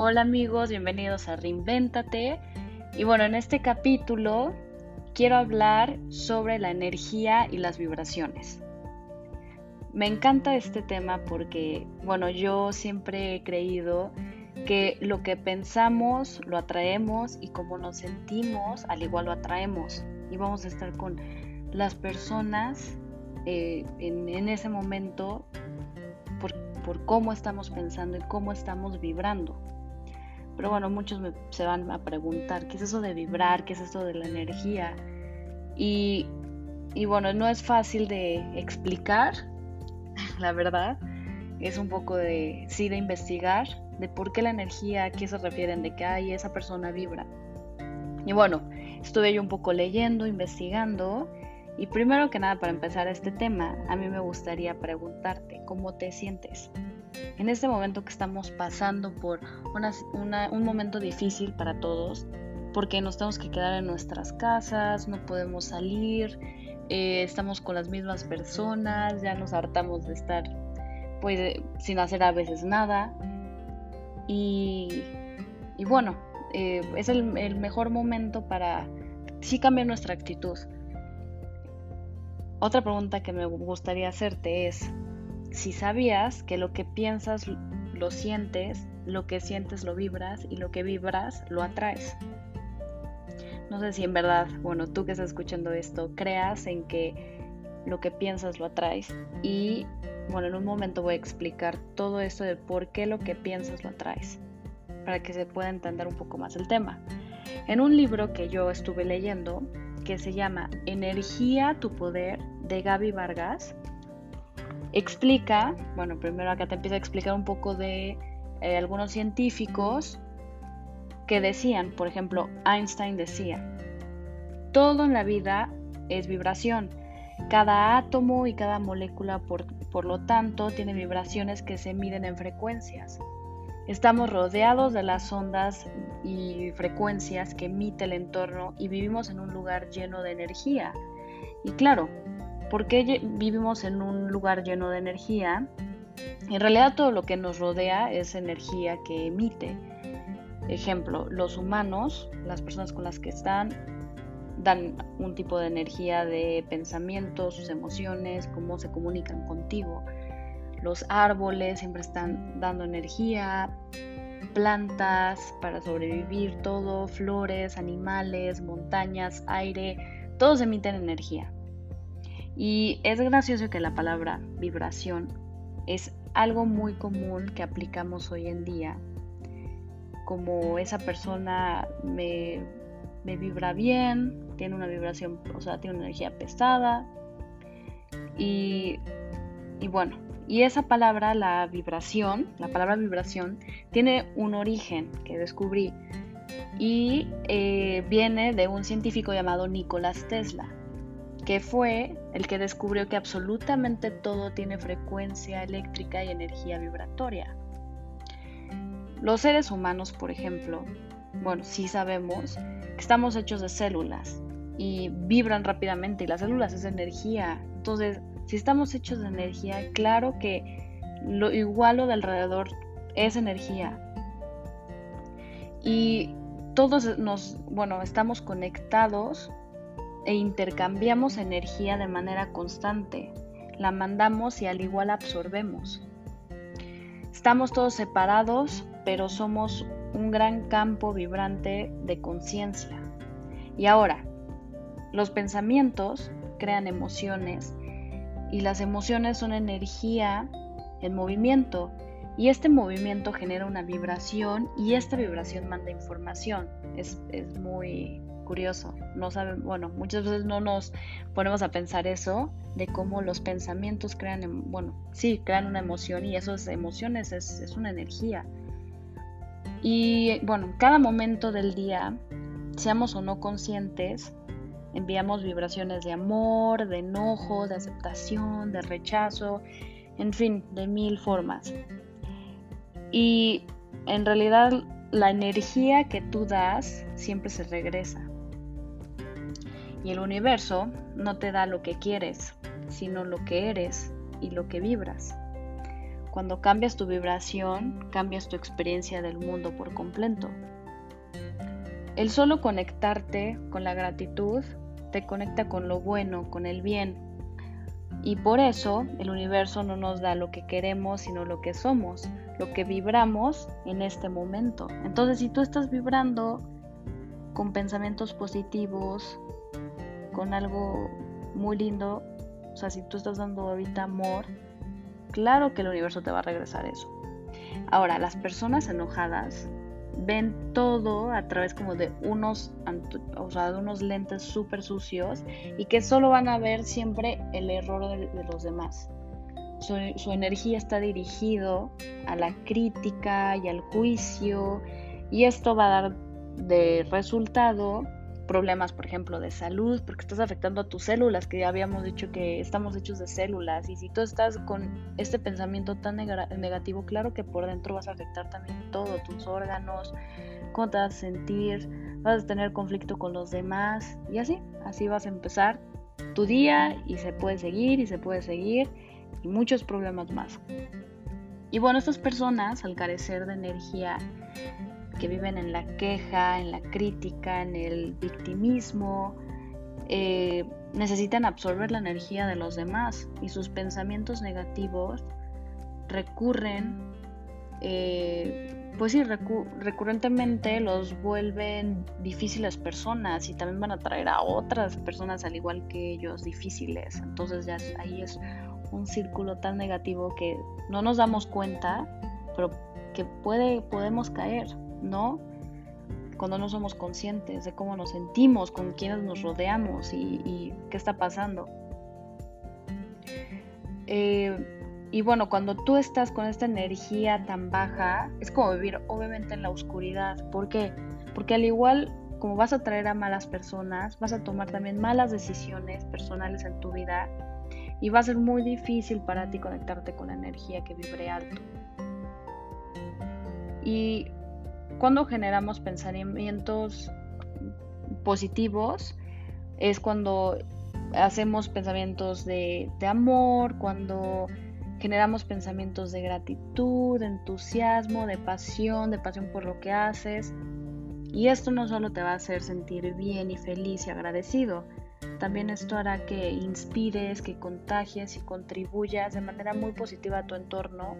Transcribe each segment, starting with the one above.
Hola amigos, bienvenidos a Reinvéntate. Y bueno, en este capítulo quiero hablar sobre la energía y las vibraciones. Me encanta este tema porque, bueno, yo siempre he creído que lo que pensamos lo atraemos y como nos sentimos, al igual lo atraemos. Y vamos a estar con las personas eh, en, ese momento por cómo estamos pensando y cómo estamos vibrando. Pero bueno, muchos se van a preguntar, ¿qué es eso de vibrar? ¿Qué es eso de la energía? Y, y bueno, no es fácil de explicar, la verdad. Es un poco de, sí, de investigar, de por qué la energía, a qué se refieren, de que hay esa persona vibra. Y bueno, estuve yo un poco leyendo, investigando y primero que nada, para empezar este tema, a mí me gustaría preguntarte cómo te sientes. En este momento que estamos pasando por un momento difícil para todos, porque nos tenemos que quedar en nuestras casas, no podemos salir, eh, estamos con las mismas personas, ya nos hartamos de estar pues sin hacer a veces nada. Y, bueno, eh, es el, el mejor momento para sí cambiar nuestra actitud otra pregunta que me gustaría hacerte es, si sabías que lo que piensas lo sientes, lo que sientes lo vibras y lo que vibras lo atraes. No sé si en verdad, bueno, tú que estás escuchando esto, creas en que lo que piensas lo atraes y bueno, en un momento voy a explicar todo esto de por qué lo que piensas lo atraes, para que se pueda entender un poco más el tema. En un libro que yo estuve leyendo, que se llama Energía, tu poder, de Gaby Vargas, explica, bueno, primero acá te empieza a explicar un poco de eh, algunos científicos que decían, por ejemplo, Einstein decía, todo en la vida es vibración. Cada átomo y cada molécula, por, por lo tanto, tiene vibraciones que se miden en frecuencias. Estamos rodeados de las ondas y frecuencias que emite el entorno y vivimos en un lugar lleno de energía. Y claro, ¿por qué vivimos en un lugar lleno de energía? En realidad todo lo que nos rodea es energía que emite. Ejemplo, los humanos, las personas con las que están, dan un tipo de energía de pensamientos, sus emociones, cómo se comunican contigo. Los árboles siempre están dando energía, plantas para sobrevivir, todo, flores, animales, montañas, aire, todos emiten energía. Y es gracioso que la palabra vibración es algo muy común que aplicamos hoy en día. Como esa persona me, vibra bien, tiene una vibración, o sea, tiene una energía pesada. Y, y bueno, y esa palabra, la vibración, la palabra vibración, tiene un origen que descubrí y eh, viene de un científico llamado Nicolás Tesla, que fue el que descubrió que absolutamente todo tiene frecuencia eléctrica y energía vibratoria. Los seres humanos, por ejemplo, bueno, sí sabemos que estamos hechos de células y vibran rápidamente y las células es energía. Entonces, si estamos hechos de energía, claro que lo igual lo de alrededor es energía. Y todos nos, bueno, estamos conectados e intercambiamos energía de manera constante. La mandamos y al igual absorbemos. Estamos todos separados, pero somos un gran campo vibrante de conciencia. Y ahora, los pensamientos crean emociones y las emociones son energía en movimiento y este movimiento genera una vibración y esta vibración manda información. Es, muy curioso. No saben, bueno, muchas veces no nos ponemos a pensar eso de cómo los pensamientos crean, em, bueno, sí, crean una emoción y esas emociones es, es una energía. Y bueno, cada momento del día, seamos o no conscientes, Enviamos vibraciones de amor, de enojo, de aceptación, de rechazo, en fin, de mil formas. Y en realidad la energía que tú das siempre se regresa. Y el universo no te da lo que quieres, sino lo que eres y lo que vibras. Cuando cambias tu vibración, cambias tu experiencia del mundo por completo. El solo conectarte con la gratitud te conecta con lo bueno, con el bien. Y por eso el universo no nos da lo que queremos, sino lo que somos, lo que vibramos en este momento. Entonces, si tú estás vibrando con pensamientos positivos, con algo muy lindo, o sea, si tú estás dando ahorita amor, claro que el universo te va a regresar eso. Ahora, las personas enojadas ven todo a través como de unos, o sea, de unos lentes súper sucios y que solo van a ver siempre el error de, los demás. Su, su, energía está dirigido a la crítica y al juicio y esto va a dar de resultado problemas, por ejemplo, de salud, porque estás afectando a tus células, que ya habíamos dicho que estamos hechos de células, y si tú estás con este pensamiento tan negativo, claro que por dentro vas a afectar también todo, tus órganos, cómo te vas a sentir, vas a tener conflicto con los demás, y así, así vas a empezar tu día y se puede seguir y se puede seguir, y muchos problemas más. Y bueno, estas personas, al carecer de energía, que viven en la queja, en la crítica, en el victimismo, eh, necesitan absorber la energía de los demás y sus pensamientos negativos recurren, eh, pues sí, recurrentemente los vuelven difíciles personas y también van a traer a otras personas al igual que ellos difíciles. Entonces ya ahí es un círculo tan negativo que no nos damos cuenta, pero que puede, podemos caer. ¿No? Cuando no somos conscientes de cómo nos sentimos, con quienes nos rodeamos y, qué está pasando. Eh, y bueno, cuando tú estás con esta energía tan baja, es como vivir obviamente en la oscuridad. ¿Por qué? Porque al igual como vas a traer a malas personas, vas a tomar también malas decisiones personales en tu vida y va a ser muy difícil para ti conectarte con la energía que vibre alto. Y cuando generamos pensamientos positivos, es cuando hacemos pensamientos de, amor, cuando generamos pensamientos de gratitud, de entusiasmo, de pasión, de pasión por lo que haces. Y esto no solo te va a hacer sentir bien y feliz y agradecido, también esto hará que inspires, que contagies y contribuyas de manera muy positiva a tu entorno.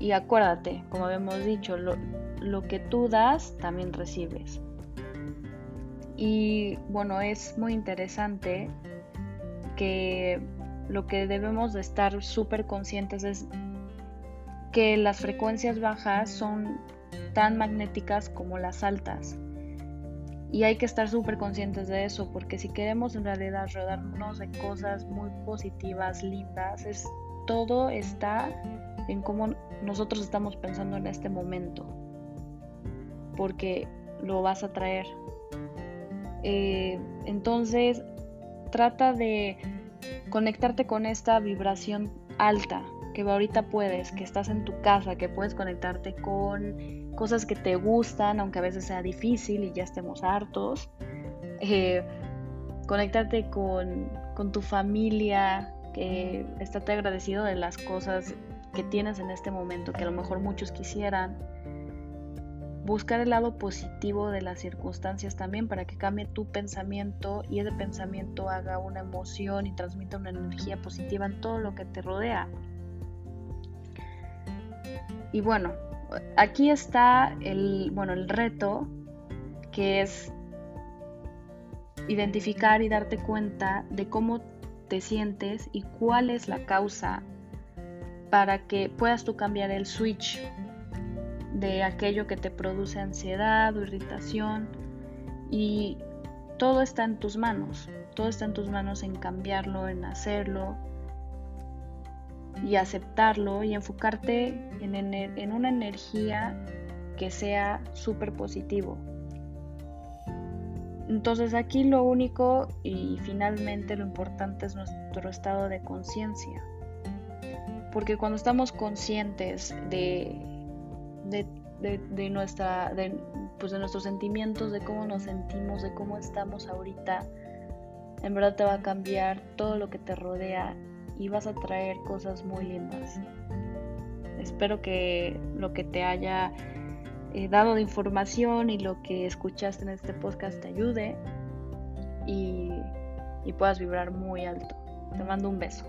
Y acuérdate, como habíamos dicho, lo, lo que tú das, también recibes. Y bueno, es muy interesante que lo que debemos de estar súper conscientes es que las frecuencias bajas son tan magnéticas como las altas. Y hay que estar súper conscientes de eso, porque si queremos en realidad rodarnos de cosas muy positivas, lindas, es, todo está en cómo nosotros estamos pensando en este momento porque lo vas a traer. Eh, entonces, trata de conectarte con esta vibración alta que ahorita puedes, que estás en tu casa, que puedes conectarte con cosas que te gustan, aunque a veces sea difícil y ya estemos hartos. Eh, conectarte con, con tu familia, que estate agradecido de las cosas que tienes en este momento, que a lo mejor muchos quisieran buscar el lado positivo de las circunstancias también para que cambie tu pensamiento y ese pensamiento haga una emoción y transmita una energía positiva en todo lo que te rodea. Y bueno, aquí está el, bueno, el reto que es identificar y darte cuenta de cómo te sientes y cuál es la causa para que puedas tú cambiar el switch de aquello que te produce ansiedad o irritación y todo está en tus manos, todo está en tus manos en cambiarlo, en hacerlo y aceptarlo y enfocarte en, en una energía que sea súper positivo. Entonces aquí lo único y finalmente lo importante es nuestro estado de conciencia. Porque cuando estamos conscientes de de, nuestra, de, pues de nuestros sentimientos, de cómo nos sentimos, de cómo estamos ahorita, en verdad te va a cambiar todo lo que te rodea y vas a traer cosas muy lindas. espero que lo que te haya eh, dado de información y lo que escuchaste en este podcast te ayude y, y puedas vibrar muy alto. Te mando un beso.